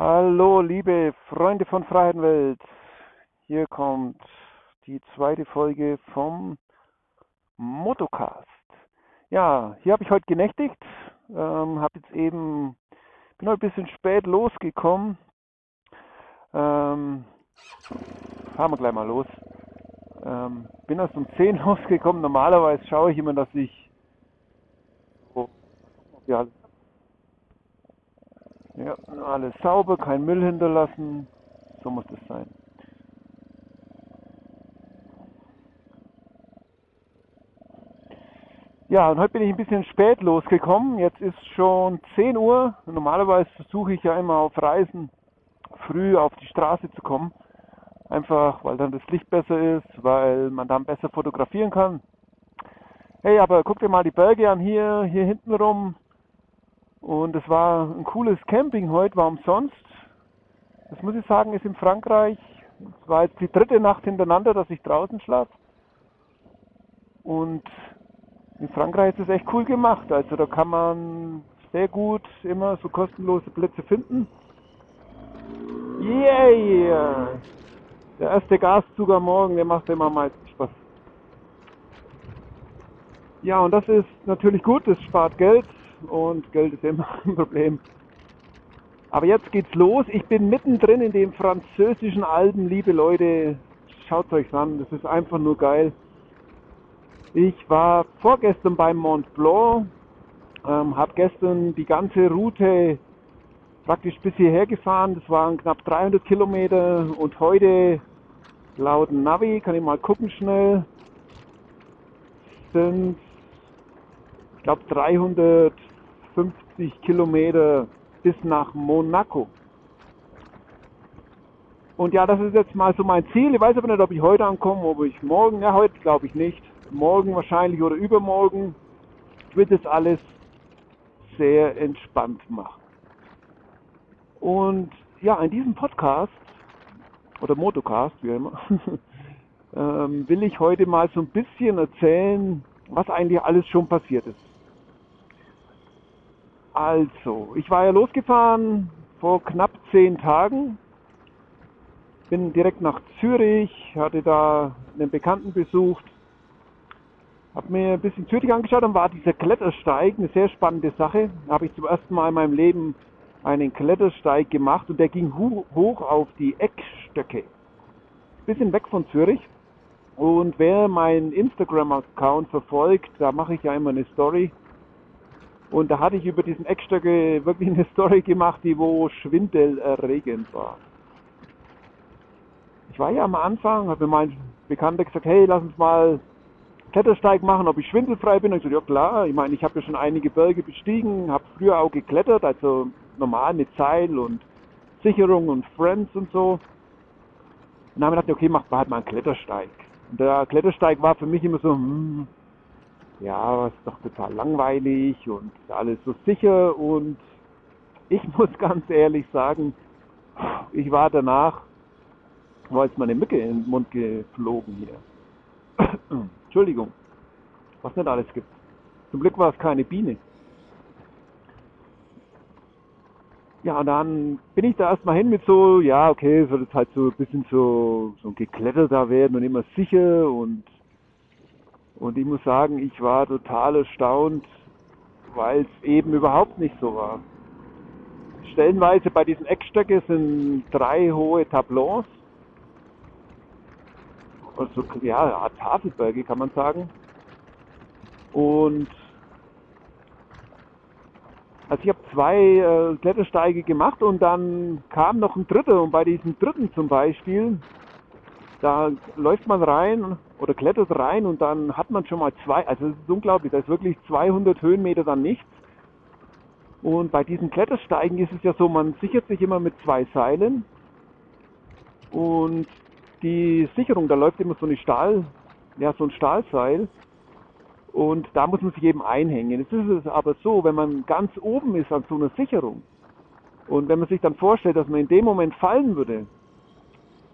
Hallo, liebe Freunde von Freiheitenwelt. Hier kommt die zweite Folge vom Motocast. Ja, hier habe ich heute genächtigt. Ähm, habe jetzt eben, bin heute ein bisschen spät losgekommen. Ähm, fahren wir gleich mal los. Ähm, bin erst um 10 losgekommen. Normalerweise schaue ich immer, dass ich so, ja, ja, alles sauber, kein Müll hinterlassen. So muss das sein. Ja, und heute bin ich ein bisschen spät losgekommen. Jetzt ist schon 10 Uhr. Normalerweise versuche ich ja immer auf Reisen früh auf die Straße zu kommen. Einfach, weil dann das Licht besser ist, weil man dann besser fotografieren kann. Hey, aber guck dir mal die Berge an hier, hier hinten rum. Und es war ein cooles Camping heute, war umsonst. Das muss ich sagen, ist in Frankreich. Es war jetzt die dritte Nacht hintereinander, dass ich draußen schlafe. Und in Frankreich ist es echt cool gemacht. Also da kann man sehr gut immer so kostenlose Plätze finden. Yeah! Der erste Gaszug am Morgen, der macht immer am meisten Spaß. Ja, und das ist natürlich gut, das spart Geld und Geld ist immer ein Problem. Aber jetzt geht's los. Ich bin mittendrin in den französischen Alpen, liebe Leute. Schaut euch an, das ist einfach nur geil. Ich war vorgestern beim Mont Blanc, ähm, habe gestern die ganze Route praktisch bis hierher gefahren. Das waren knapp 300 Kilometer und heute laut Navi, kann ich mal gucken schnell, sind ich glaube 350 Kilometer bis nach Monaco. Und ja, das ist jetzt mal so mein Ziel. Ich weiß aber nicht, ob ich heute ankomme, ob ich morgen, ja heute glaube ich nicht. Morgen wahrscheinlich oder übermorgen wird es alles sehr entspannt machen. Und ja, in diesem Podcast oder Motocast, wie immer, ähm, will ich heute mal so ein bisschen erzählen, was eigentlich alles schon passiert ist. Also, ich war ja losgefahren vor knapp zehn Tagen, bin direkt nach Zürich, hatte da einen Bekannten besucht, habe mir ein bisschen Zürich angeschaut, dann war dieser Klettersteig eine sehr spannende Sache. Habe ich zum ersten Mal in meinem Leben einen Klettersteig gemacht und der ging hoch auf die Eckstöcke. Bisschen weg von Zürich. Und wer meinen Instagram-Account verfolgt, da mache ich ja immer eine Story. Und da hatte ich über diesen Eckstöcke wirklich eine Story gemacht, die wo schwindelerregend war. Ich war ja am Anfang, hat mir mein Bekannter gesagt, hey, lass uns mal Klettersteig machen, ob ich schwindelfrei bin. Und ich so, ja klar, ich meine, ich habe ja schon einige Berge bestiegen, habe früher auch geklettert, also normal mit Seil und Sicherung und Friends und so. Und dann haben wir gedacht, okay, macht man halt mal einen Klettersteig. Und der Klettersteig war für mich immer so, hm, ja, ist doch total langweilig und alles so sicher. Und ich muss ganz ehrlich sagen, ich war danach, war jetzt meine Mücke in den Mund geflogen hier. Entschuldigung, was nicht alles gibt. Zum Glück war es keine Biene. Ja, und dann bin ich da erstmal hin mit so, ja, okay, soll es halt so ein bisschen so, so gekletterter werden und immer sicher und, und ich muss sagen, ich war total erstaunt, weil es eben überhaupt nicht so war. Stellenweise bei diesen Eckstöcke sind drei hohe Tableaus, also ja, Tafelberge kann man sagen. Und also ich habe zwei äh, Klettersteige gemacht und dann kam noch ein dritter und bei diesem dritten zum Beispiel, da läuft man rein oder klettert rein und dann hat man schon mal zwei, also es ist unglaublich, da ist wirklich 200 Höhenmeter dann nichts. Und bei diesen Klettersteigen ist es ja so, man sichert sich immer mit zwei Seilen und die Sicherung, da läuft immer so eine Stahl, ja so ein Stahlseil und da muss man sich eben einhängen. Jetzt ist es aber so, wenn man ganz oben ist an so einer Sicherung und wenn man sich dann vorstellt, dass man in dem Moment fallen würde,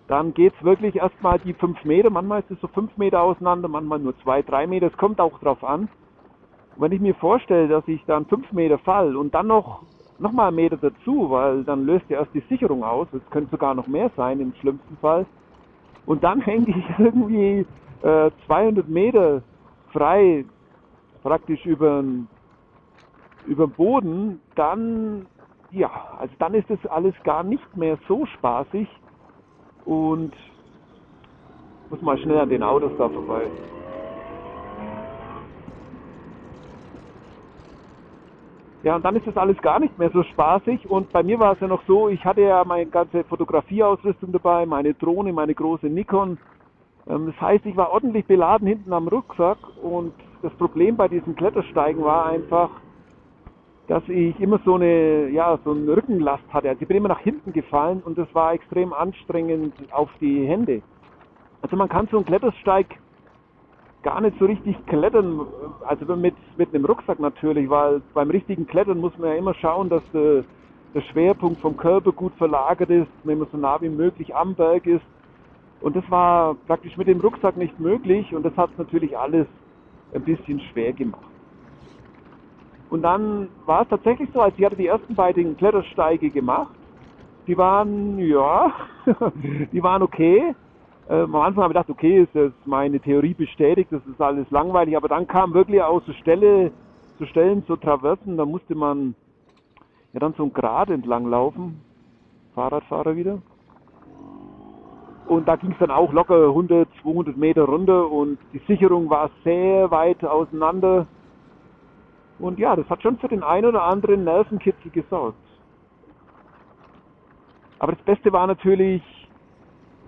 dann geht es wirklich erstmal die fünf Meter, manchmal ist es so fünf Meter auseinander, manchmal nur zwei, drei Meter, es kommt auch drauf an. Und wenn ich mir vorstelle, dass ich dann fünf Meter fall und dann noch nochmal einen Meter dazu, weil dann löst ja erst die Sicherung aus. Es könnte sogar noch mehr sein im schlimmsten Fall. Und dann hänge ich irgendwie äh, 200 Meter frei praktisch über über Boden, dann ja, also dann ist das alles gar nicht mehr so spaßig und muss mal schnell an den Autos da vorbei. Ja, und dann ist das alles gar nicht mehr so spaßig. Und bei mir war es ja noch so, ich hatte ja meine ganze Fotografieausrüstung dabei, meine Drohne, meine große Nikon. Ähm, das heißt, ich war ordentlich beladen hinten am Rucksack. Und das Problem bei diesen Klettersteigen war einfach, dass ich immer so eine, ja, so eine Rückenlast hatte. Also ich bin immer nach hinten gefallen und das war extrem anstrengend auf die Hände. Also man kann so einen Klettersteig gar nicht so richtig klettern, also mit, mit einem Rucksack natürlich, weil beim richtigen Klettern muss man ja immer schauen, dass der, der Schwerpunkt vom Körper gut verlagert ist, wenn man so nah wie möglich am Berg ist. Und das war praktisch mit dem Rucksack nicht möglich und das hat natürlich alles ein bisschen schwer gemacht. Und dann war es tatsächlich so, als ich hatte die ersten beiden Klettersteige gemacht, die waren, ja, die waren okay. Ähm, am Anfang habe ich gedacht, okay, ist jetzt meine Theorie bestätigt, das ist alles langweilig, aber dann kam wirklich aus so Stelle, so Stellen, so Traversen, da musste man ja dann so ein Grad entlang laufen, Fahrradfahrer wieder. Und da ging es dann auch locker 100, 200 Meter runter und die Sicherung war sehr weit auseinander. Und ja, das hat schon für den einen oder anderen Nervenkitzel gesorgt. Aber das Beste war natürlich,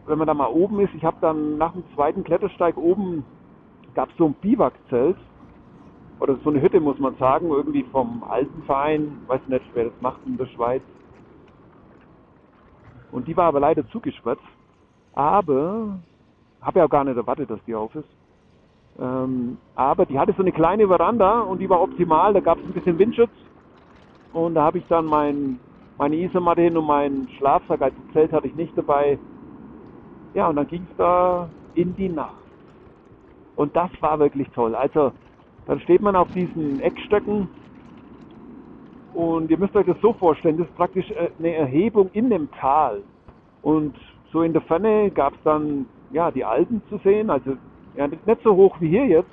wenn man da mal oben ist, ich habe dann nach dem zweiten Klettersteig oben, gab es so ein Biwakzelt, oder so eine Hütte muss man sagen, irgendwie vom Alpenverein, weiß nicht, wer das macht in der Schweiz. Und die war aber leider zugesperrt. Aber, habe ja auch gar nicht erwartet, dass die auf ist. Ähm, aber die hatte so eine kleine Veranda und die war optimal, da gab es ein bisschen Windschutz. Und da habe ich dann mein, meine Isomatte hin und meinen Schlafsack, also Zelt hatte ich nicht dabei, ja, und dann ging es da in die Nacht. Und das war wirklich toll. Also, dann steht man auf diesen Eckstöcken und ihr müsst euch das so vorstellen, das ist praktisch äh, eine Erhebung in dem Tal. Und so in der Ferne gab es dann ja, die Alpen zu sehen, also ja, nicht so hoch wie hier jetzt.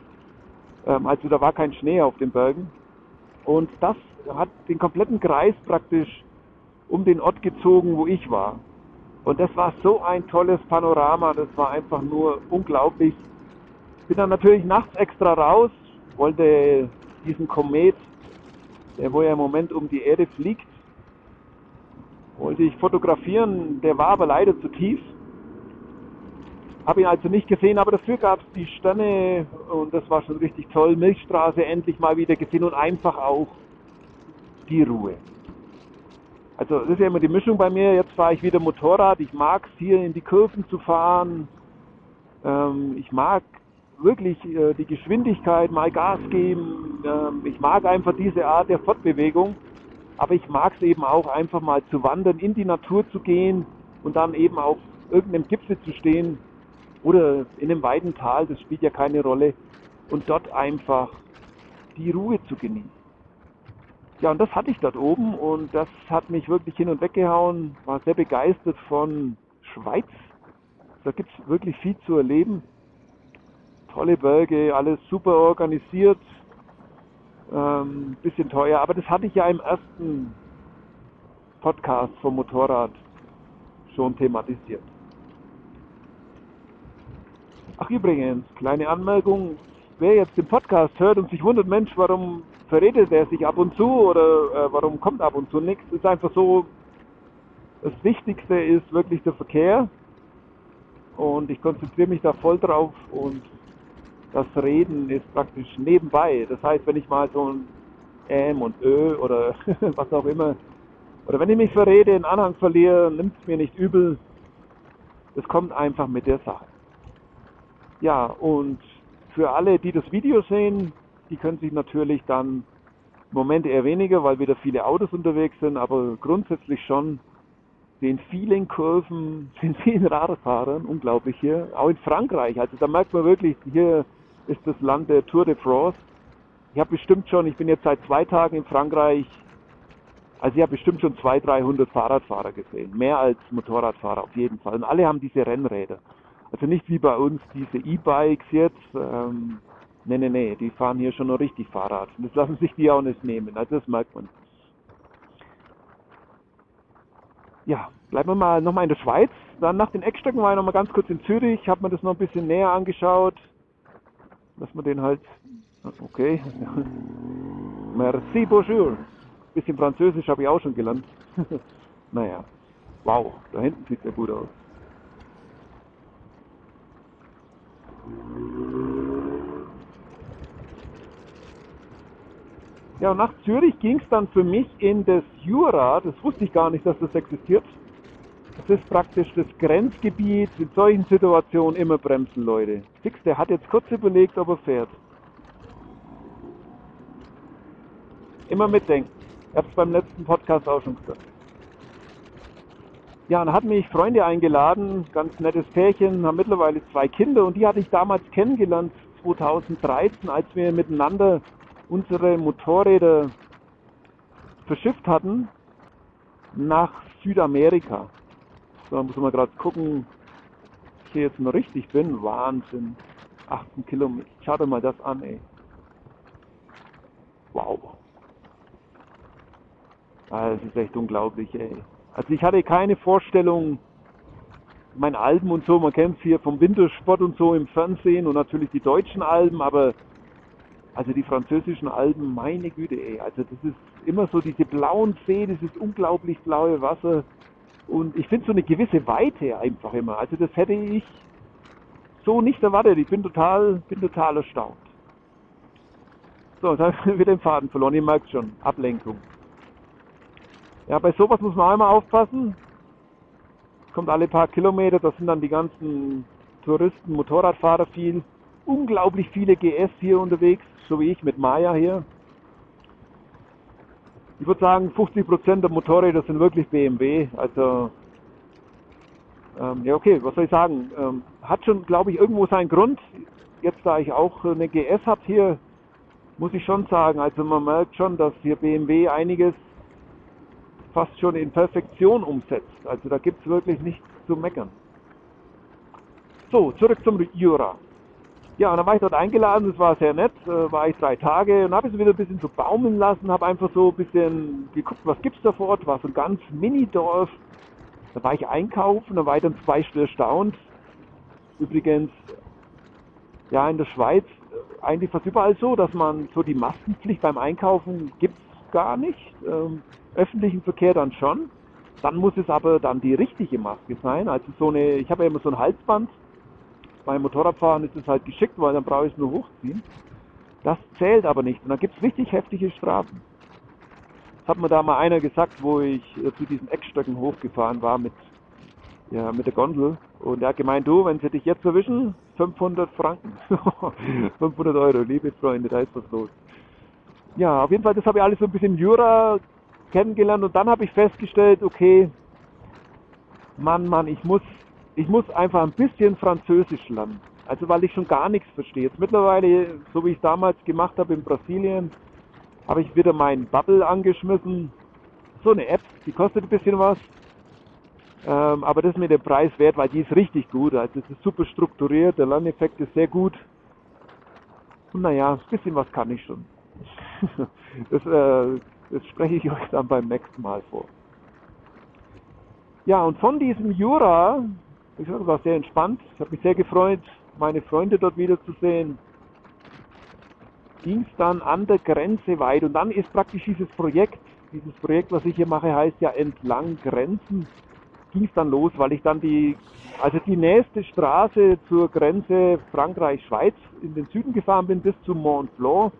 Ähm, also da war kein Schnee auf den Bergen. Und das hat den kompletten Kreis praktisch um den Ort gezogen, wo ich war. Und das war so ein tolles Panorama, das war einfach nur unglaublich. Bin dann natürlich nachts extra raus, wollte diesen Komet, der wo ja im Moment um die Erde fliegt, wollte ich fotografieren. Der war aber leider zu tief. Habe ihn also nicht gesehen, aber dafür gab es die Sterne und das war schon richtig toll. Milchstraße endlich mal wieder gesehen und einfach auch die Ruhe. Also das ist ja immer die Mischung bei mir. Jetzt fahre ich wieder Motorrad. Ich mag es hier in die Kurven zu fahren. Ähm, ich mag wirklich äh, die Geschwindigkeit, mal Gas geben. Ähm, ich mag einfach diese Art der Fortbewegung. Aber ich mag es eben auch einfach mal zu wandern, in die Natur zu gehen und dann eben auf irgendeinem Gipfel zu stehen oder in einem weiten Tal, das spielt ja keine Rolle, und dort einfach die Ruhe zu genießen. Ja, und das hatte ich dort oben und das hat mich wirklich hin und weg gehauen. War sehr begeistert von Schweiz. Da gibt es wirklich viel zu erleben. Tolle Berge, alles super organisiert. Ähm, bisschen teuer, aber das hatte ich ja im ersten Podcast vom Motorrad schon thematisiert. Ach übrigens, kleine Anmerkung, wer jetzt den Podcast hört und sich wundert, Mensch, warum verredet er sich ab und zu oder äh, warum kommt ab und zu nichts, ist einfach so, das Wichtigste ist wirklich der Verkehr und ich konzentriere mich da voll drauf und das Reden ist praktisch nebenbei. Das heißt, wenn ich mal so ein Ähm und Ö oder was auch immer, oder wenn ich mich verrede, einen Anhang verliere, nimmt es mir nicht übel. Das kommt einfach mit der Sache. Ja, und für alle, die das Video sehen, die können sich natürlich dann im Moment eher weniger, weil wieder viele Autos unterwegs sind, aber grundsätzlich schon den vielen Kurven, den vielen Radfahrern, unglaublich hier, auch in Frankreich. Also da merkt man wirklich, hier ist das Land der Tour de France. Ich habe bestimmt schon, ich bin jetzt seit zwei Tagen in Frankreich, Also ich habe bestimmt schon 200, 300 Fahrradfahrer gesehen. Mehr als Motorradfahrer auf jeden Fall. Und alle haben diese Rennräder. Also nicht wie bei uns diese E-Bikes jetzt. Ähm, nee, nee, nee, die fahren hier schon noch richtig Fahrrad. Und das lassen sich die auch nicht nehmen. Also das merkt man. Ja, bleiben wir mal nochmal in der Schweiz. Dann nach den Eckstöcken war ich nochmal ganz kurz in Zürich, habe mir das noch ein bisschen näher angeschaut. Dass man den halt. Okay. Merci, bonjour. Bisschen Französisch habe ich auch schon gelernt. naja. Wow, da hinten sieht der gut aus. Ja, nach Zürich ging es dann für mich in das Jura. Das wusste ich gar nicht, dass das existiert. Das ist praktisch das Grenzgebiet. In solchen Situationen immer bremsen, Leute. Fix, der hat jetzt kurz überlegt, ob er fährt. Immer mitdenken. Ich habe es beim letzten Podcast auch schon gesagt. Ja, dann hatten mich Freunde eingeladen, ganz nettes Pärchen, haben mittlerweile zwei Kinder und die hatte ich damals kennengelernt, 2013, als wir miteinander unsere Motorräder verschifft hatten nach Südamerika. So, muss man gerade gucken, ob ich hier jetzt mal richtig bin. Wahnsinn. 18 Kilometer. Schau dir mal das an, ey. Wow. Das ist echt unglaublich, ey. Also ich hatte keine Vorstellung, mein Alben und so, man kennt es hier vom Wintersport und so im Fernsehen und natürlich die deutschen Alben, aber also die französischen Alben, meine Güte, ey. Also das ist immer so diese blauen See, dieses unglaublich blaue Wasser. Und ich finde so eine gewisse Weite einfach immer. Also das hätte ich so nicht erwartet. Ich bin total, bin total erstaunt. So, da wird den Faden verloren. Ihr merkt schon, Ablenkung. Ja, bei sowas muss man auch immer aufpassen. Kommt alle paar Kilometer, da sind dann die ganzen Touristen, Motorradfahrer viel. Unglaublich viele GS hier unterwegs, so wie ich mit Maya hier. Ich würde sagen, 50% der Motorräder sind wirklich BMW. Also, ähm, ja, okay, was soll ich sagen? Ähm, hat schon, glaube ich, irgendwo seinen Grund. Jetzt, da ich auch eine GS habe hier, muss ich schon sagen, also man merkt schon, dass hier BMW einiges fast schon in Perfektion umsetzt. Also da gibt es wirklich nichts zu meckern. So, zurück zum Jura. Ja, und dann war ich dort eingeladen, das war sehr nett, äh, war ich drei Tage und habe es wieder ein bisschen so baumeln lassen, habe einfach so ein bisschen geguckt, was gibt's da vor Ort, war so ein ganz Mini-Dorf. Da war ich einkaufen, da war ich dann zwei Stunden erstaunt. Übrigens, ja, in der Schweiz äh, eigentlich fast überall so, dass man so die Maskenpflicht beim Einkaufen gibt's gar nicht. Ähm, öffentlichen Verkehr dann schon. Dann muss es aber dann die richtige Maske sein. Also so eine, ich habe ja immer so ein Halsband. Beim Motorradfahren ist es halt geschickt, weil dann brauche ich es nur hochziehen. Das zählt aber nicht. Und dann gibt es richtig heftige Strafen. Das hat mir da mal einer gesagt, wo ich äh, zu diesen Eckstöcken hochgefahren war mit, ja, mit der Gondel. Und er hat gemeint, du, wenn sie dich jetzt erwischen, 500 Franken. 500 Euro, liebe Freunde, da ist was los. Ja, auf jeden Fall, das habe ich alles so ein bisschen Jura kennengelernt und dann habe ich festgestellt, okay, Mann, Mann, ich muss, ich muss einfach ein bisschen Französisch lernen. Also weil ich schon gar nichts verstehe. Jetzt mittlerweile, so wie ich es damals gemacht habe in Brasilien, habe ich wieder meinen Bubble angeschmissen. So eine App, die kostet ein bisschen was. Ähm, aber das ist mir der Preis wert, weil die ist richtig gut. Also es ist super strukturiert, der Lerneffekt ist sehr gut. Und naja, ein bisschen was kann ich schon. das, äh, das spreche ich euch dann beim nächsten Mal vor. Ja, und von diesem Jura, ich war sehr entspannt. Ich habe mich sehr gefreut, meine Freunde dort wiederzusehen. Ging es dann an der Grenze weit. Und dann ist praktisch dieses Projekt, dieses Projekt, was ich hier mache, heißt ja entlang Grenzen, ging es dann los, weil ich dann die, also die nächste Straße zur Grenze Frankreich-Schweiz in den Süden gefahren bin, bis zum Mont Blanc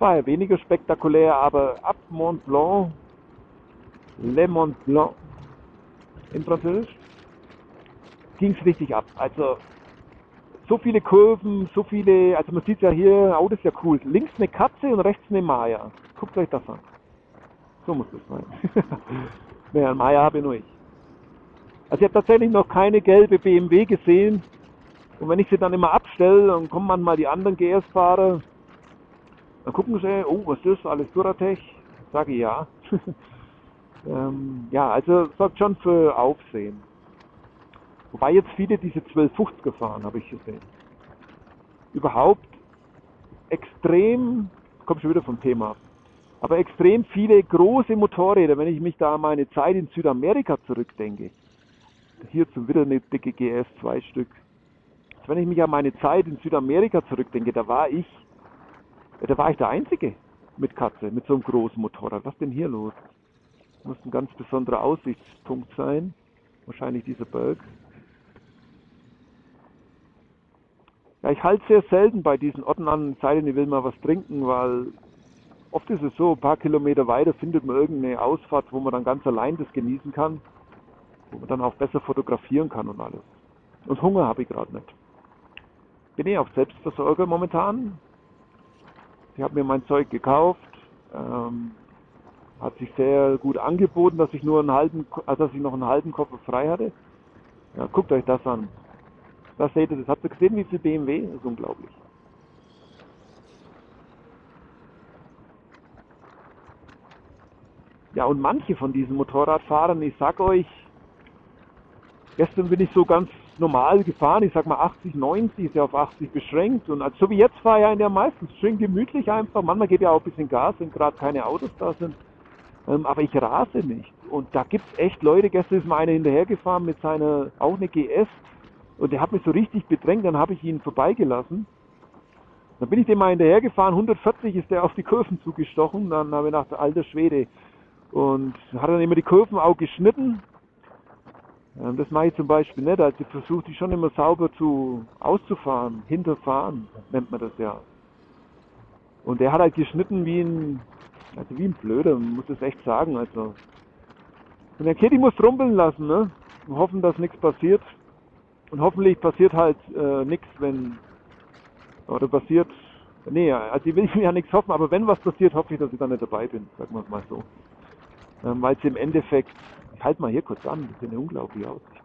ja weniger spektakulär, aber ab Mont Blanc, Le Mont Blanc in Französisch, ging es richtig ab. Also so viele Kurven, so viele, also man sieht ja hier, oh das ist ja cool, links eine Katze und rechts eine Maya. Guckt euch das an. So muss das sein. naja, Maya habe nur ich. Also ich habe tatsächlich noch keine gelbe BMW gesehen. Und wenn ich sie dann immer abstelle, dann kommen manchmal die anderen GS-Fahrer dann gucken sie, oh, was ist das, alles Duratech? Sage ich ja. Ähm, ja, also sorgt schon für Aufsehen. Wobei jetzt viele diese 1250 fahren, habe ich gesehen. Überhaupt extrem, kommt schon wieder vom Thema, aber extrem viele große Motorräder, wenn ich mich da an meine Zeit in Südamerika zurückdenke. Hier zum wieder eine dicke GS, zwei Stück. Also wenn ich mich an meine Zeit in Südamerika zurückdenke, da war ich, da war ich der Einzige mit Katze, mit so einem großen Motorrad. Was denn hier los? Muss ein ganz besonderer Aussichtspunkt sein. Wahrscheinlich dieser Berg. Ja, ich halte sehr selten bei diesen Orten an, sei denn, ich will mal was trinken, weil oft ist es so, ein paar Kilometer weiter findet man irgendeine Ausfahrt, wo man dann ganz allein das genießen kann, wo man dann auch besser fotografieren kann und alles. Und Hunger habe ich gerade nicht. Bin ich auch Selbstversorger momentan. Ich habe mir mein Zeug gekauft, ähm, hat sich sehr gut angeboten, dass ich nur einen halben, also dass ich noch einen halben Koffer frei hatte. Ja, guckt euch das an. Da seht ihr das. Habt ihr gesehen, wie viel BMW? Das ist unglaublich. Ja, und manche von diesen Motorradfahrern, ich sag euch, gestern bin ich so ganz normal gefahren, ich sag mal 80, 90, ist ja auf 80 beschränkt und so wie jetzt fahre ich ja in der meistens schön gemütlich einfach. Manchmal geht ja auch ein bisschen Gas, wenn gerade keine Autos da sind. Ähm, aber ich rase nicht. Und da gibt es echt Leute, gestern ist mal einer hinterhergefahren mit seiner, auch eine GS, und der hat mich so richtig bedrängt, dann habe ich ihn vorbeigelassen. Dann bin ich dem mal hinterhergefahren, 140 ist der auf die Kurven zugestochen, dann habe ich gedacht, alter Schwede. Und hat dann immer die Kurven auch geschnitten. Das mache ich zum Beispiel nicht, also ich versuche die schon immer sauber zu auszufahren, hinterfahren, nennt man das ja. Und der hat halt geschnitten wie ein, also wie ein Blöder, muss das echt sagen, also. Und der Kitty muss rumpeln lassen, ne? Und hoffen, dass nichts passiert. Und hoffentlich passiert halt äh, nichts, wenn, oder passiert, nee, also ich will ja nichts hoffen, aber wenn was passiert, hoffe ich, dass ich dann nicht dabei bin, sagen wir es mal so. Ähm, Weil es im Endeffekt, ich halte mal hier kurz an, das ist eine unglaubliche Aussicht.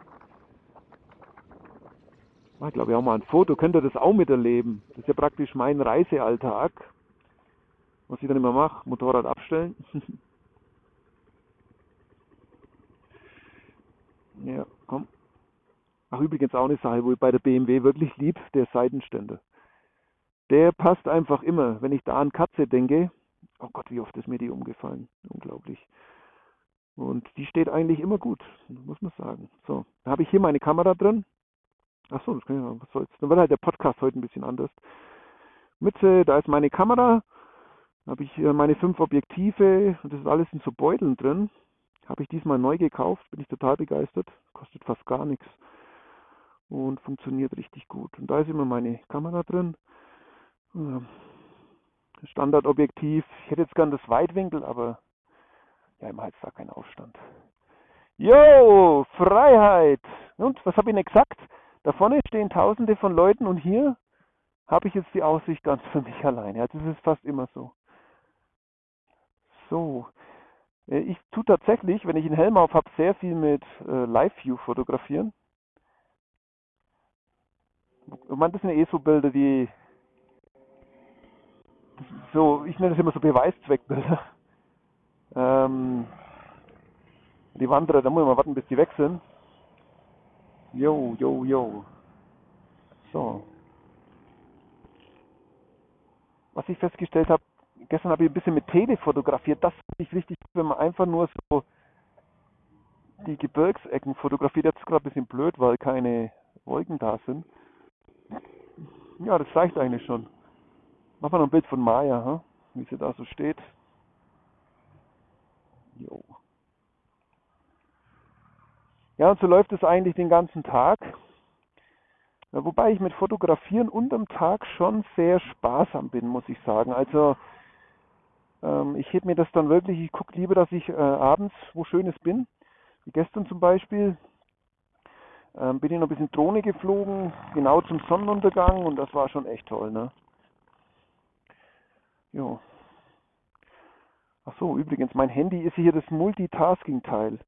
Ich glaube, ich auch mal ein Foto, könnt ihr das auch miterleben. Das ist ja praktisch mein Reisealltag, was ich dann immer mache, Motorrad abstellen. ja, komm. Ach, übrigens auch eine Sache, wo ich bei der BMW wirklich lieb, der Seitenständer. Der passt einfach immer. Wenn ich da an Katze denke, oh Gott, wie oft ist mir die umgefallen. Unglaublich. Und die steht eigentlich immer gut, muss man sagen. So, da habe ich hier meine Kamera drin. Ach so, das kann ich mal, was soll's. Dann wird halt der Podcast heute ein bisschen anders. Mütze, da ist meine Kamera. Da habe ich hier meine fünf Objektive und das ist alles in so Beuteln drin. Habe ich diesmal neu gekauft, bin ich total begeistert. Kostet fast gar nichts und funktioniert richtig gut. Und da ist immer meine Kamera drin. Ähm, Standardobjektiv. Ich hätte jetzt gern das Weitwinkel, aber ja, im Hals da kein Aufstand. Jo, Freiheit! Und was habe ich denn gesagt? Da vorne stehen tausende von Leuten und hier habe ich jetzt die Aussicht ganz für mich alleine. Also das ist fast immer so. So. Äh, ich tue tatsächlich, wenn ich einen Helm auf habe, sehr viel mit äh, Live-View fotografieren. Ich meine, das sind ja eh so Bilder, die so, ich nenne das immer so Beweiszweckbilder. Ähm, die Wanderer, da muss man warten, bis die weg sind. Jo, jo, jo. So. Was ich festgestellt habe, gestern habe ich ein bisschen mit Tele fotografiert. Das finde ich richtig, wenn man einfach nur so die Gebirgsecken fotografiert. Jetzt ist gerade ein bisschen blöd, weil keine Wolken da sind. Ja, das reicht eigentlich schon. Machen wir noch ein Bild von Maya, hm? wie sie da so steht. Jo. Ja, und so läuft es eigentlich den ganzen Tag. Wobei ich mit Fotografieren unterm Tag schon sehr sparsam bin, muss ich sagen. Also ähm, ich heb mir das dann wirklich, ich gucke lieber, dass ich äh, abends wo Schönes bin. Wie gestern zum Beispiel, ähm, bin ich noch ein bisschen Drohne geflogen, genau zum Sonnenuntergang und das war schon echt toll, ne? Jo. Ach so, übrigens, mein Handy ist hier das Multitasking-Teil.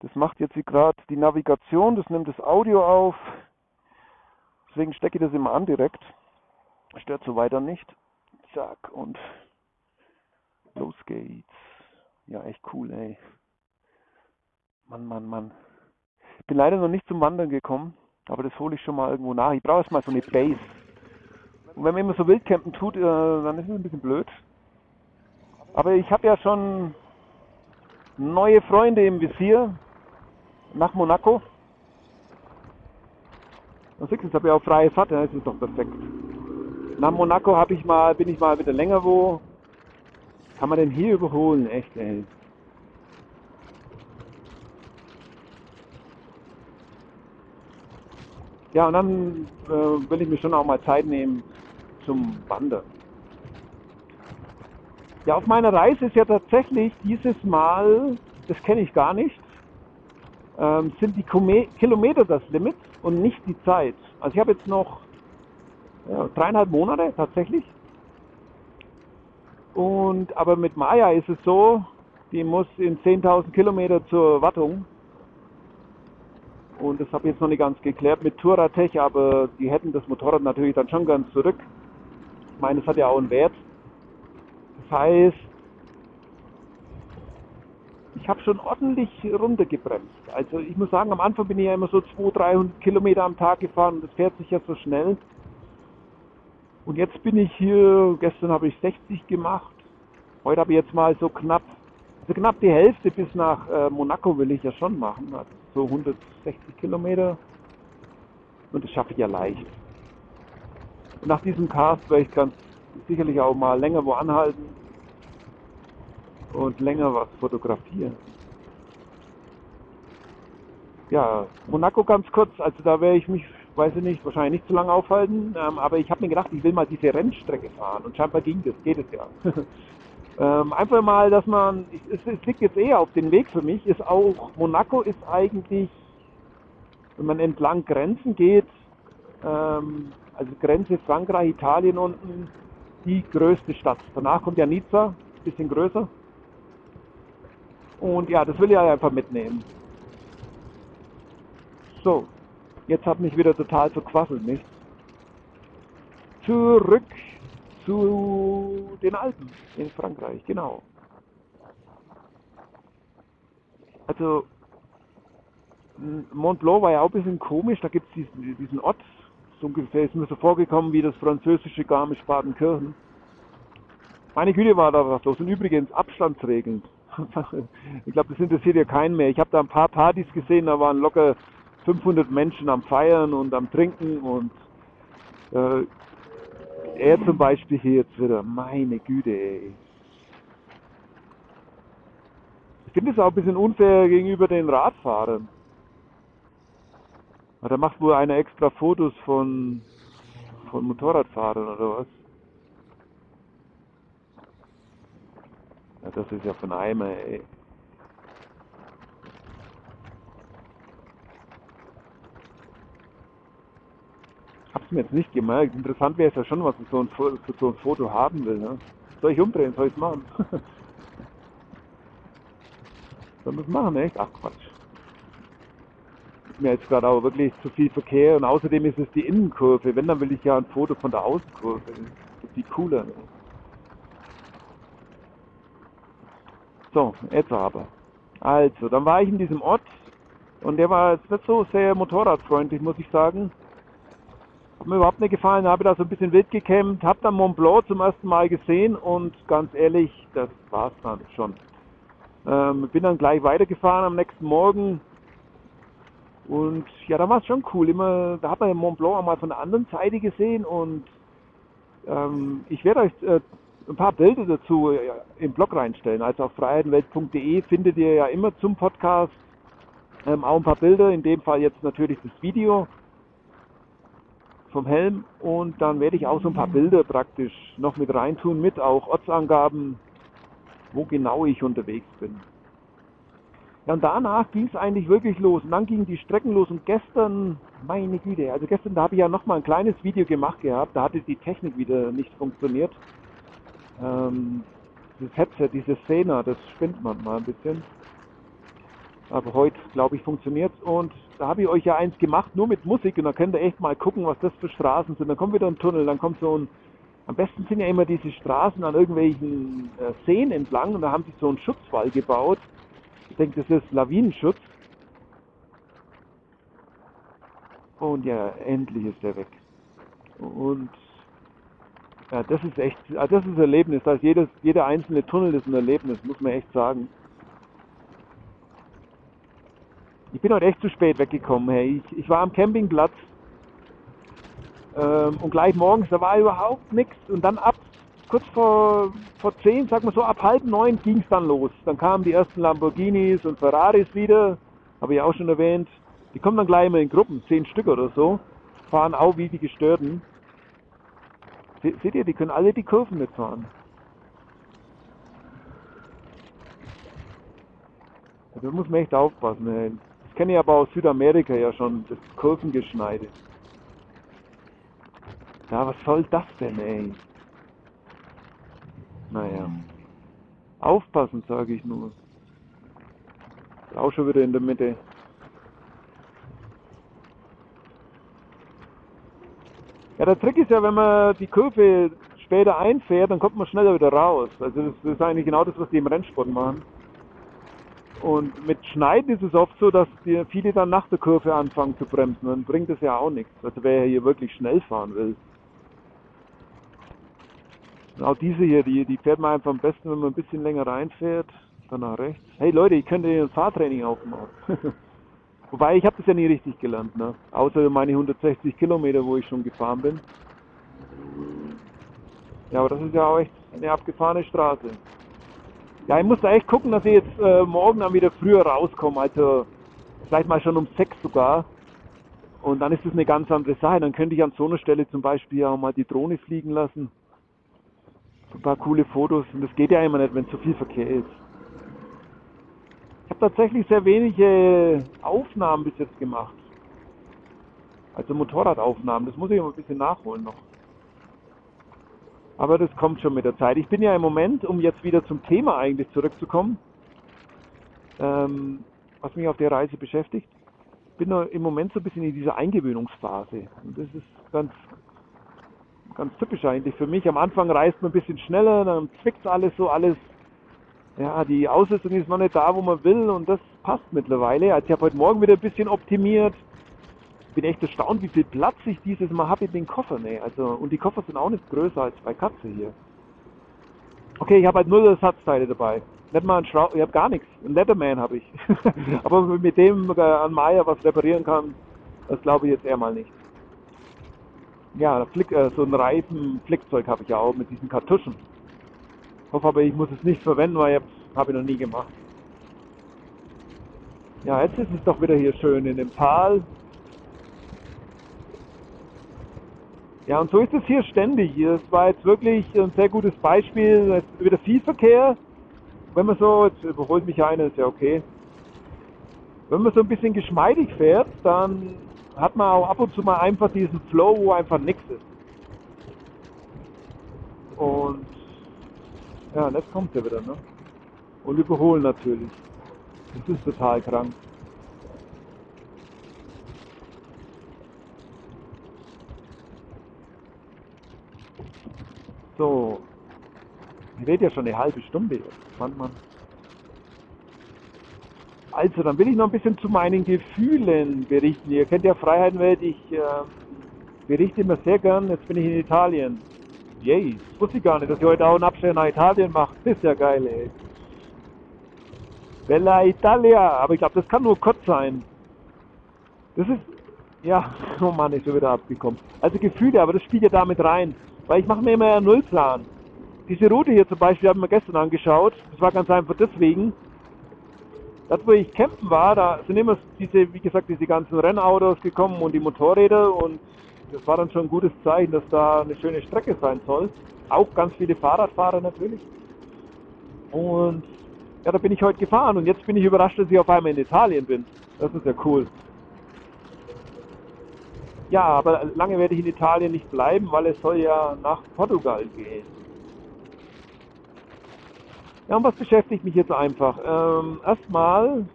Das macht jetzt gerade die Navigation, das nimmt das Audio auf. Deswegen stecke ich das immer an direkt. Stört so weiter nicht. Zack und los geht's. Ja, echt cool, ey. Mann, Mann, Mann. Ich bin leider noch nicht zum Wandern gekommen, aber das hole ich schon mal irgendwo nach. Ich brauche erstmal so eine Base. Und wenn man immer so Wildcampen tut, äh, dann ist es ein bisschen blöd. Aber ich habe ja schon neue Freunde im Visier nach Monaco. Und du, habe ich auch freie Fahrt, dann ist es doch perfekt. Nach Monaco habe ich mal, bin ich mal wieder länger wo. Kann man denn hier überholen? Echt, ey. Ja, und dann äh, will ich mir schon auch mal Zeit nehmen zum Wandern. Ja, auf meiner Reise ist ja tatsächlich dieses Mal, das kenne ich gar nicht, ähm, sind die Kilometer das Limit und nicht die Zeit. Also ich habe jetzt noch ja, dreieinhalb Monate tatsächlich. Und aber mit Maya ist es so, die muss in 10.000 Kilometer zur Wartung und das habe ich jetzt noch nicht ganz geklärt mit Touratech, aber die hätten das Motorrad natürlich dann schon ganz zurück. Ich meine, es hat ja auch einen Wert. Das heißt, ich habe schon ordentlich runtergebremst. Also ich muss sagen, am Anfang bin ich ja immer so 200, 300 Kilometer am Tag gefahren und das fährt sich ja so schnell. Und jetzt bin ich hier, gestern habe ich 60 gemacht. Heute habe ich jetzt mal so knapp, also knapp die Hälfte bis nach äh, Monaco will ich ja schon machen. Also so 160 Kilometer. Und das schaffe ich ja leicht. Und nach diesem Cast werde ich ganz sicherlich auch mal länger wo anhalten und länger was fotografieren. Ja, Monaco ganz kurz, also da werde ich mich, weiß ich nicht, wahrscheinlich nicht zu lange aufhalten, ähm, aber ich habe mir gedacht, ich will mal diese Rennstrecke fahren und scheinbar ging das, geht es ja. Ähm, einfach mal, dass man, es, es, liegt jetzt eher auf den Weg für mich, ist auch, Monaco ist eigentlich, wenn man entlang Grenzen geht, ähm, also Grenze Frankreich, Italien unten, die größte Stadt. Danach kommt ja Nizza, bisschen größer. Und ja, das will ich einfach mitnehmen. So, jetzt hat mich wieder total verquasselt, nicht? Zurück zu den Alpen in Frankreich, genau. Also Mont Blanc war ja auch ein bisschen komisch, da gibt es diesen, diesen Ort, so ungefähr ist mir so vorgekommen wie das französische Garmisch-Partenkirchen. Meine Güte war da was los. Und übrigens Abstandsregeln. ich glaube, das interessiert ja keinen mehr. Ich habe da ein paar Partys gesehen, da waren locker 500 Menschen am Feiern und am Trinken und äh, er zum Beispiel hier jetzt wieder, meine Güte, ey. Ich finde es auch ein bisschen unfair gegenüber den Radfahrern. Da macht wohl einer extra Fotos von, von Motorradfahrern oder was? Ja, das ist ja von Eimer, ey. hab's mir jetzt nicht gemerkt. Interessant wäre es ja schon, was ich so ein, so ein Foto haben will. Ne? Soll ich umdrehen? Soll ich es machen? Soll man es machen, echt? Ach Quatsch. Ist mir jetzt gerade auch wirklich zu viel Verkehr und außerdem ist es die Innenkurve. Wenn, dann will ich ja ein Foto von der Außenkurve. Das ist die cooler. So, jetzt aber. Also, dann war ich in diesem Ort und der war jetzt nicht so sehr motorradfreundlich, muss ich sagen. Hat mir überhaupt nicht gefallen, habe da so ein bisschen wild gekämmt, habe dann Mont Blanc zum ersten Mal gesehen und ganz ehrlich, das war's dann schon. Ähm, bin dann gleich weitergefahren am nächsten Morgen und ja, da war es schon cool. Immer, da hat man Mont Blanc auch mal von der anderen Seite gesehen und ähm, ich werde euch äh, ein paar Bilder dazu äh, im Blog reinstellen. Also auf freiheitenwelt.de findet ihr ja immer zum Podcast ähm, auch ein paar Bilder. In dem Fall jetzt natürlich das Video vom Helm und dann werde ich auch so ein paar Bilder praktisch noch mit reintun, mit auch Ortsangaben, wo genau ich unterwegs bin. Ja, und danach ging es eigentlich wirklich los. Und dann gingen die Strecken los. Und gestern, meine Güte, also gestern, da habe ich ja nochmal ein kleines Video gemacht gehabt. Da hatte die Technik wieder nicht funktioniert. Ähm, das Headset, diese Szene, das spinnt man mal ein bisschen. Aber heute, glaube ich, funktioniert Und da habe ich euch ja eins gemacht, nur mit Musik. Und da könnt ihr echt mal gucken, was das für Straßen sind. Dann kommt wieder ein Tunnel, dann kommt so ein... Am besten sind ja immer diese Straßen an irgendwelchen äh, Seen entlang. Und da haben sie so einen Schutzwall gebaut. Ich denke, das ist Lawinenschutz. Und ja, endlich ist der weg. Und ja, das ist echt, ah, das ist ein Erlebnis. Das heißt, jedes, jeder einzelne Tunnel ist ein Erlebnis, muss man echt sagen. Ich bin heute echt zu spät weggekommen. Hey. Ich, ich war am Campingplatz ähm, und gleich morgens, da war überhaupt nichts. Und dann ab kurz vor, vor zehn, sag mal so, ab halb neun ging es dann los. Dann kamen die ersten Lamborghinis und Ferraris wieder, habe ich auch schon erwähnt. Die kommen dann gleich immer in Gruppen, zehn Stück oder so, fahren auch wie die Gestörten. seht ihr, die können alle die Kurven mitfahren. Da muss man echt aufpassen. Das kenne ich aber aus Südamerika ja schon, das Kurvengeschneide. Ja, was soll das denn, ey? Naja. Aufpassen, sage ich nur. Auch schon wieder in der Mitte. Ja, der Trick ist ja, wenn man die Kurve später einfährt, dann kommt man schneller wieder raus. Also das, das ist eigentlich genau das, was die im Rennsport machen. Und mit Schneiden ist es oft so, dass die, viele dann nach der Kurve anfangen zu bremsen. Dann bringt das ja auch nichts. Also wer hier wirklich schnell fahren will. Genau diese hier, die, die fährt man einfach am besten, wenn man ein bisschen länger reinfährt, dann nach rechts. Hey Leute, ich könnte ein Fahrtraining aufmachen. Wobei, ich habe das ja nie richtig gelernt, ne? außer meine 160 Kilometer, wo ich schon gefahren bin. Ja, aber das ist ja auch echt eine abgefahrene Straße. Ja, ich muss da echt gucken, dass ich jetzt äh, morgen dann wieder früher rauskomme, also vielleicht mal schon um sechs sogar. Und dann ist das eine ganz andere Sache. Dann könnte ich an so einer Stelle zum Beispiel auch mal die Drohne fliegen lassen ein paar coole Fotos und das geht ja immer nicht, wenn zu viel Verkehr ist. Ich habe tatsächlich sehr wenige Aufnahmen bis jetzt gemacht. Also Motorradaufnahmen, das muss ich immer ein bisschen nachholen noch. Aber das kommt schon mit der Zeit. Ich bin ja im Moment, um jetzt wieder zum Thema eigentlich zurückzukommen, ähm, was mich auf der Reise beschäftigt, bin im Moment so ein bisschen in dieser Eingewöhnungsphase. Und das ist ganz ganz typisch eigentlich für mich. Am Anfang reist man ein bisschen schneller, dann zwickt alles so, alles. Ja, die Ausrüstung ist noch nicht da, wo man will und das passt mittlerweile. Also ich habe heute Morgen wieder ein bisschen optimiert. Bin echt erstaunt, wie viel Platz ich dieses Mal habe in den Koffern. Ey. Also, und die Koffer sind auch nicht größer als bei Katze hier. Okay, ich habe halt null Ersatzteile dabei. Nicht mal ein Schraub, ich habe gar nichts. Ein Letterman habe ich. Aber mit dem äh, an Maya was reparieren kann, das glaube ich jetzt eher mal nicht ja, Flick, äh, so ein Reifen-Flickzeug habe ich ja auch mit diesen Kartuschen. Hoffe aber, ich muss es nicht verwenden, weil ich habe ich noch nie gemacht. Ja, jetzt ist es doch wieder hier schön in dem Tal. Ja, und so ist es hier ständig. Das war jetzt wirklich ein sehr gutes Beispiel. Es wieder viel Verkehr. Wenn man so, jetzt überholt mich einer, ist ja okay. Wenn man so ein bisschen geschmeidig fährt, dann hat man auch ab und zu mal einfach diesen Flow, wo einfach nichts ist. Und ja, das kommt ja wieder, ne? Und überholen natürlich. Das ist total krank. So. Ich rede ja schon eine halbe Stunde jetzt. Mann, Mann. Also, dann will ich noch ein bisschen zu meinen Gefühlen berichten. Ihr kennt ja Freiheitenwelt, ich äh, berichte immer sehr gern. Jetzt bin ich in Italien. Yay, das wusste ich gar nicht, dass ich heute auch einen Abstecher nach Italien mache. Das ist ja geil, ey. Bella Italia, aber ich glaube, das kann nur kurz sein. Das ist, ja, oh Mann, ich bin wieder abgekommen. Also Gefühle, aber das spielt ja damit rein. Weil ich mache mir immer einen Nullplan. Diese Route hier zum Beispiel haben wir gestern angeschaut. Das war ganz einfach deswegen, das, wo ich campen war, da sind immer diese, wie gesagt, diese ganzen Rennautos gekommen und die Motorräder und das war dann schon ein gutes Zeichen, dass da eine schöne Strecke sein soll. Auch ganz viele Fahrradfahrer natürlich. Und ja, da bin ich heute gefahren und jetzt bin ich überrascht, dass ich auf einmal in Italien bin. Das ist ja cool. Ja, aber lange werde ich in Italien nicht bleiben, weil es soll ja nach Portugal gehen. Ja, und was beschäftigt mich jetzt einfach? Ähm, erstmal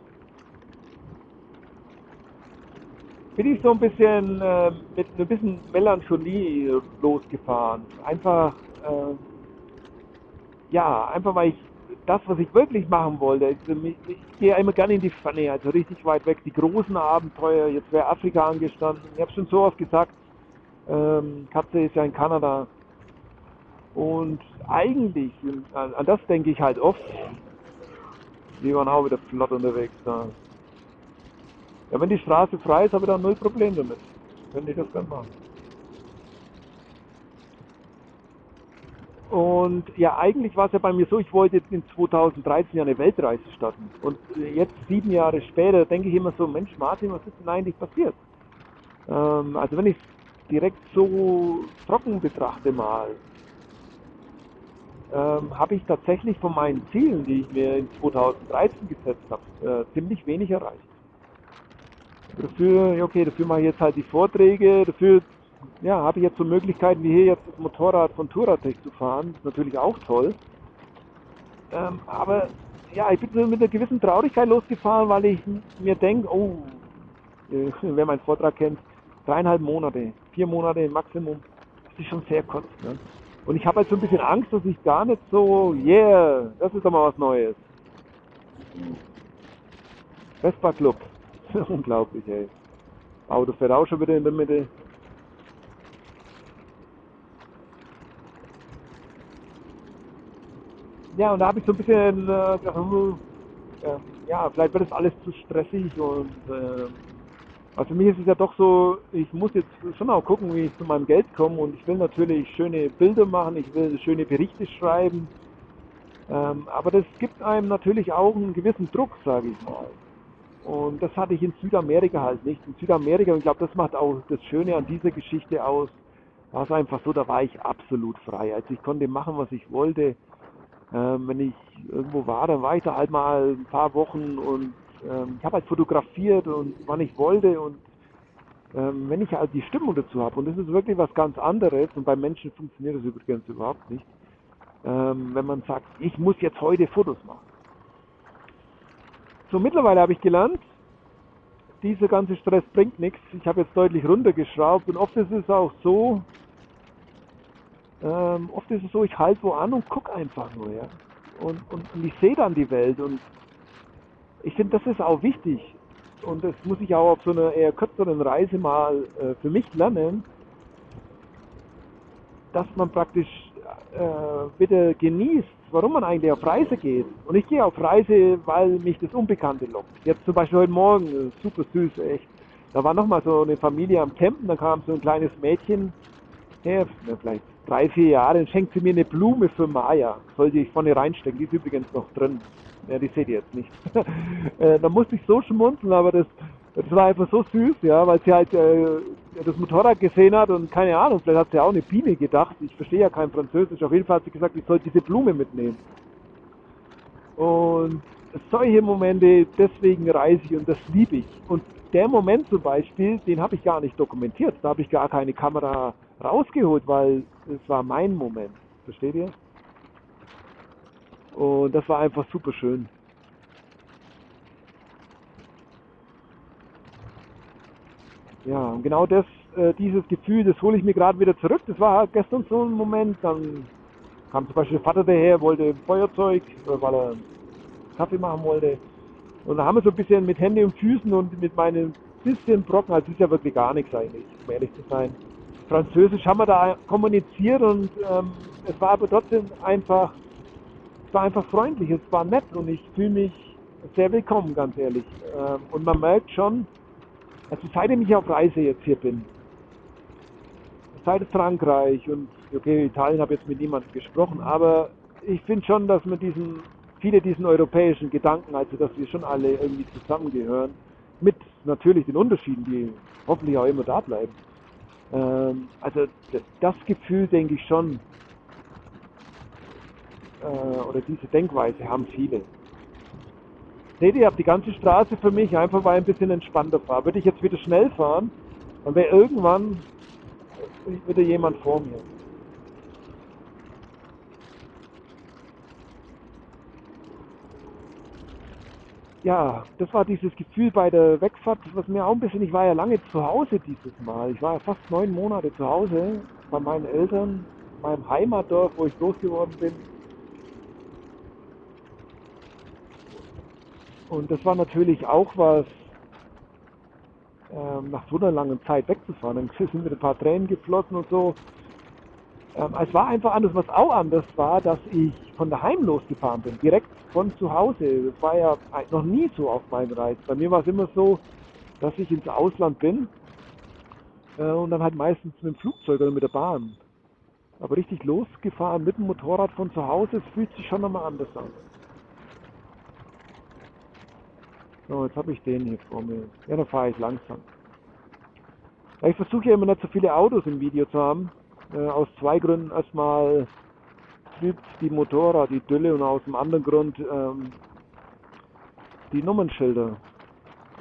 bin ich so ein bisschen äh, mit ein bisschen Melancholie losgefahren. Einfach, äh, ja, einfach weil ich das, was ich wirklich machen wollte, also ich, ich gehe immer gerne in die Pfanne, also richtig weit weg, die großen Abenteuer, jetzt wäre Afrika angestanden. Ich habe schon so oft gesagt, ähm, Katze ist ja in Kanada. Und eigentlich, an, an das denke ich halt oft, die waren auch wieder flott unterwegs da. Ja, wenn die Straße frei ist, habe ich da null Problem damit. Könnte ich das gerne machen. Und ja, eigentlich war es ja bei mir so, ich wollte in 2013 ja eine Weltreise starten. Und jetzt, sieben Jahre später, denke ich immer so, Mensch Martin, was ist denn eigentlich passiert? Ähm, also wenn ich es direkt so trocken betrachte mal, ähm, habe ich tatsächlich von meinen Zielen, die ich mir in 2013 gesetzt habe, äh, ziemlich wenig erreicht. Dafür, okay, dafür mache ich jetzt halt die Vorträge, dafür ja, habe ich jetzt so Möglichkeiten wie hier jetzt das Motorrad von Touratech zu fahren. Ist natürlich auch toll. Ähm, aber ja, ich bin mit einer gewissen Traurigkeit losgefahren, weil ich mir denke, oh, äh, wer meinen Vortrag kennt, dreieinhalb Monate, vier Monate Maximum, das ist schon sehr kurz. Ne? Und ich habe halt so ein bisschen Angst, dass ich gar nicht so, yeah, das ist doch mal was Neues. Vespa Club. Unglaublich, ey. Auto fährt auch schon wieder in der Mitte. Ja, und da habe ich so ein bisschen äh, gedacht, äh, ja, vielleicht wird das alles zu stressig und äh, also für mich ist es ja doch so, ich muss jetzt schon auch gucken, wie ich zu meinem Geld komme und ich will natürlich schöne Bilder machen, ich will schöne Berichte schreiben, ähm, aber das gibt einem natürlich auch einen gewissen Druck, sage ich mal. Und das hatte ich in Südamerika halt nicht. In Südamerika, und ich glaube, das macht auch das Schöne an dieser Geschichte aus, war es einfach so, da war ich absolut frei. Also ich konnte machen, was ich wollte. Ähm, wenn ich irgendwo war, dann war ich da halt mal ein paar Wochen und ähm, ich habe halt fotografiert und wann ich wollte und ähm, wenn ich halt die Stimmung dazu habe und das ist wirklich was ganz anderes und bei Menschen funktioniert das übrigens überhaupt nicht, ähm, wenn man sagt, ich muss jetzt heute Fotos machen. So, mittlerweile habe ich gelernt, dieser ganze Stress bringt nichts. Ich habe jetzt deutlich runtergeschraubt und oft ist es auch so, ähm, oft ist es so, ich halte wo an und gucke einfach nur, ja. Und, und, und ich sehe dann die Welt und ich finde, das ist auch wichtig. Und das muss ich auch auf so einer eher kürzeren Reise mal äh, für mich lernen, dass man praktisch äh, bitte genießt, warum man eigentlich auf Reise geht. Und ich gehe auf Reise, weil mich das Unbekannte lockt. Jetzt zum Beispiel heute Morgen, äh, super süß, echt. Da war nochmal so eine Familie am Campen, da kam so ein kleines Mädchen her, vielleicht drei, vier Jahre, und schenkt sie mir eine Blume für Maya. Sollte ich vorne reinstecken, die ist übrigens noch drin. Ja, die seht ihr jetzt nicht. äh, da musste ich so schmunzeln, aber das, das war einfach so süß, ja, weil sie halt äh, das Motorrad gesehen hat und keine Ahnung, vielleicht hat sie auch eine Biene gedacht. Ich verstehe ja kein Französisch. Auf jeden Fall hat sie gesagt, ich soll diese Blume mitnehmen. Und solche Momente, deswegen reise ich und das liebe ich. Und der Moment zum Beispiel, den habe ich gar nicht dokumentiert. Da habe ich gar keine Kamera rausgeholt, weil es war mein Moment. Versteht ihr? Und das war einfach super schön. Ja, und genau das, äh, dieses Gefühl, das hole ich mir gerade wieder zurück. Das war gestern so ein Moment. Dann kam zum Beispiel der Vater daher, wollte Feuerzeug, äh, weil er Kaffee machen wollte. Und da haben wir so ein bisschen mit Händen und Füßen und mit meinen bisschen Brocken, also ist ja wirklich gar nichts eigentlich, um ehrlich zu sein. Französisch haben wir da kommuniziert und ähm, es war aber trotzdem einfach, es war einfach freundlich, es war nett und ich fühle mich sehr willkommen, ganz ehrlich. Ähm, und man merkt schon, also seitdem ich auf Reise jetzt hier bin, seit Frankreich und okay, Italien habe jetzt mit niemandem gesprochen, aber ich finde schon, dass man diesen, viele diesen europäischen Gedanken, also dass wir schon alle irgendwie zusammengehören, mit natürlich den Unterschieden, die hoffentlich auch immer da bleiben. Ähm, also das Gefühl denke ich schon, äh, oder diese Denkweise haben viele. Seht ihr, ich habe die ganze Straße für mich, einfach weil ich ein bisschen entspannter fahre. Würde ich jetzt wieder schnell fahren, dann wäre irgendwann wieder jemand vor mir. ja, das war dieses Gefühl bei der Wegfahrt, was mir auch ein bisschen, ich war ja lange zu Hause dieses Mal. Ich war ja fast neun Monate zu Hause bei meinen Eltern, meinem Heimatdorf, wo ich groß geworden bin. Und das war natürlich auch was, ähm, nach so einer langen Zeit wegzufahren. Dann sind mit ein paar Tränen geflossen und so. Ähm, es war einfach anders. Was auch anders war, dass ich von daheim losgefahren bin, direkt von zu Hause. Das war ja noch nie so auf meinen Reisen. Bei mir war es immer so, dass ich ins Ausland bin äh, und dann halt meistens mit dem Flugzeug oder mit der Bahn. Aber richtig losgefahren mit dem Motorrad von zu Hause, es fühlt sich schon nochmal anders an. So, jetzt habe ich den hier vor mir. Ja, da fahre ich langsam. Ich versuche ja immer nicht so viele Autos im Video zu haben. Äh, aus zwei Gründen. Erstmal trübt die Motorrad die Dülle und aus dem anderen Grund ähm, die Nummernschilder.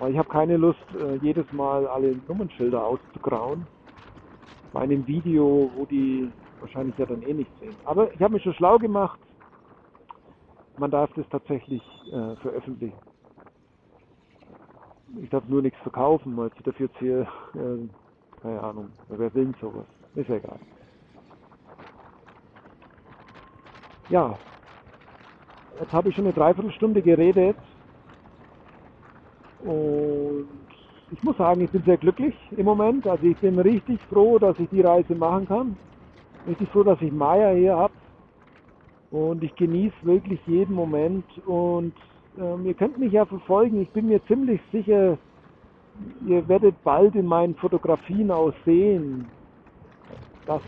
Weil ich habe keine Lust, äh, jedes Mal alle Nummernschilder auszugrauen. Bei einem Video, wo die wahrscheinlich ja dann eh nicht sehen. Aber ich habe mich schon schlau gemacht. Man darf das tatsächlich äh, veröffentlichen. Ich darf nur nichts verkaufen, weil ich dafür hier, äh, keine Ahnung, wer will sowas? Ist ja egal. Ja, jetzt habe ich schon eine Dreiviertelstunde geredet und ich muss sagen, ich bin sehr glücklich im Moment. Also ich bin richtig froh, dass ich die Reise machen kann. Richtig froh, dass ich Maya hier habe. Und ich genieße wirklich jeden Moment. Und ähm, ihr könnt mich ja verfolgen. Ich bin mir ziemlich sicher, ihr werdet bald in meinen Fotografien auch sehen, dass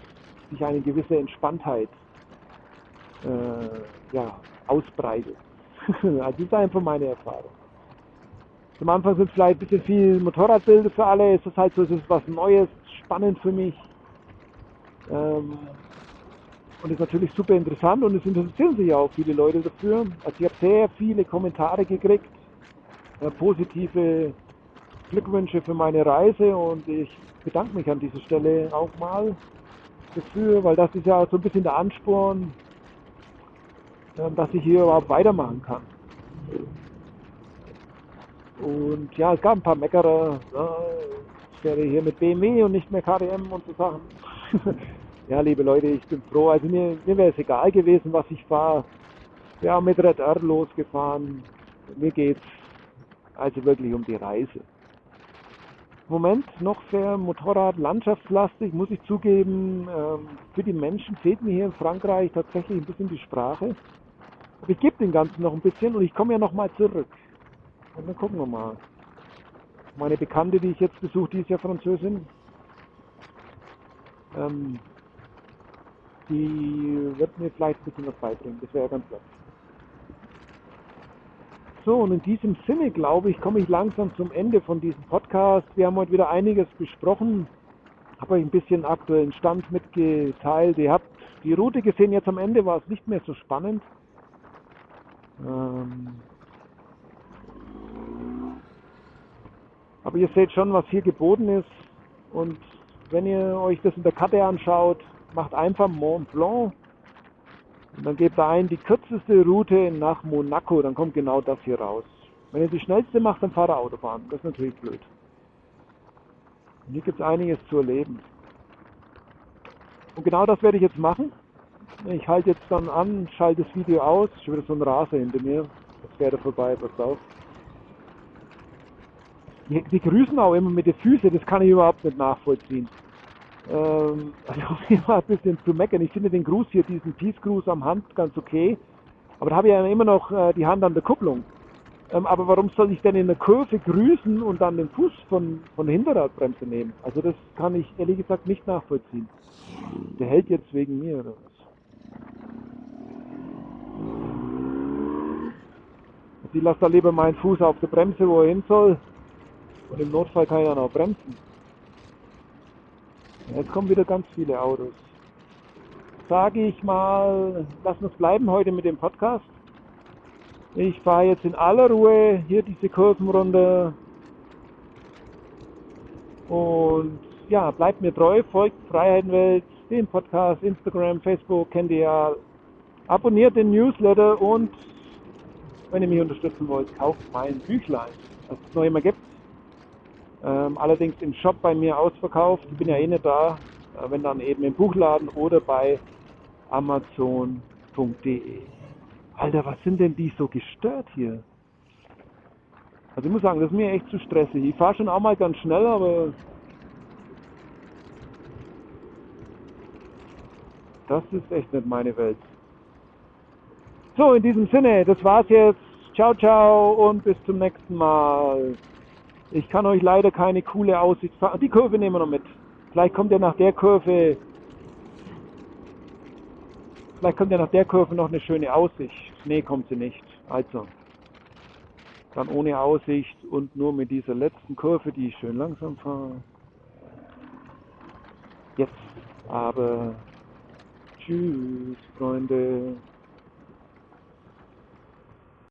sich eine gewisse Entspanntheit äh, ja, ausbreitet. also das ist einfach meine Erfahrung. Zum Anfang sind vielleicht ein bisschen viel Motorradbilder für alle. Es ist halt so, es ist was Neues, spannend für mich. Ähm, und ist natürlich super interessant und es interessieren sich ja auch viele Leute dafür. Also ich habe sehr viele Kommentare gekriegt, äh, positive Glückwünsche für meine Reise und ich bedanke mich an dieser Stelle auch mal dafür, weil das ist ja so ein bisschen der Ansporn, äh, dass ich hier überhaupt weitermachen kann. Und ja, es gab ein paar Meckerer. Ja, ich werde hier mit BMW und nicht mehr KTM und so Sachen. ja, liebe Leute, ich bin froh. Also mir, mir wäre es egal gewesen, was ich fahre. Haben mit Red R losgefahren. Mir geht es also wirklich um die Reise. Moment noch sehr Motorrad landschaftslastig, muss ich zugeben. Ähm, für die Menschen fehlt mir hier in Frankreich tatsächlich ein bisschen die Sprache. Aber ich gebe dem Ganzen noch ein bisschen und ich komme ja nochmal zurück. Und dann gucken wir mal. Meine Bekannte, die ich jetzt besuche, die ist ja Französin. Ähm, die wird mir vielleicht ein bisschen was beibringen. Das wäre ja ganz nett. So, und in diesem Sinne, glaube ich, komme ich langsam zum Ende von diesem Podcast. Wir haben heute wieder einiges besprochen. Habe euch ein bisschen aktuellen Stand mitgeteilt. Ihr habt die Route gesehen. Jetzt am Ende war es nicht mehr so spannend. Ähm aber ihr seht schon, was hier geboten ist. Und wenn ihr euch das in der Karte anschaut, macht einfach Mont Blanc. Und dann gebt ihr ein die kürzeste Route nach Monaco, dann kommt genau das hier raus. Wenn ihr die schnellste macht, dann fahrt ihr Autobahn. Das ist natürlich blöd. Und hier gibt es einiges zu erleben. Und genau das werde ich jetzt machen. Ich halte jetzt dann an, schalte das Video aus. Schon wieder so ein Raser hinter mir. Das er vorbei, pass auf. Die, die grüßen auch immer mit den Füßen, das kann ich überhaupt nicht nachvollziehen. Ähm, also war ein bisschen zu meckern. Ich finde den Gruß hier, diesen Peace-Gruß am Hand ganz okay. Aber da habe ich ja immer noch äh, die Hand an der Kupplung. Ähm, aber warum soll ich denn in der Kurve grüßen und dann den Fuß von, von der Hinterradbremse nehmen? Also das kann ich ehrlich gesagt nicht nachvollziehen. Der hält jetzt wegen mir oder was? Also ich lasse da lieber meinen Fuß auf der Bremse, wo er hin soll. Und im Notfall kann ich dann auch bremsen. Jetzt kommen wieder ganz viele Autos. Sage ich mal, lass uns bleiben heute mit dem Podcast. Ich fahre jetzt in aller Ruhe hier diese Kurvenrunde. Und ja, bleibt mir treu, folgt Freiheitenwelt, den Podcast, Instagram, Facebook, kennt ihr ja. Abonniert den Newsletter und wenn ihr mich unterstützen wollt, kauft mein Büchlein, das es noch immer gibt. Ähm, allerdings im Shop bei mir ausverkauft. Ich bin ja eh nicht da. Äh, wenn dann eben im Buchladen oder bei amazon.de. Alter, was sind denn die so gestört hier? Also ich muss sagen, das ist mir echt zu stressig. Ich fahre schon auch mal ganz schnell, aber das ist echt nicht meine Welt. So, in diesem Sinne, das war's jetzt. Ciao, ciao und bis zum nächsten Mal. Ich kann euch leider keine coole Aussicht fahren. Die Kurve nehmen wir noch mit. Vielleicht kommt ja nach der Kurve. Vielleicht kommt ja nach der Kurve noch eine schöne Aussicht. Nee, kommt sie nicht. Also. Dann ohne Aussicht und nur mit dieser letzten Kurve, die ich schön langsam fahre. Jetzt aber. Tschüss, Freunde.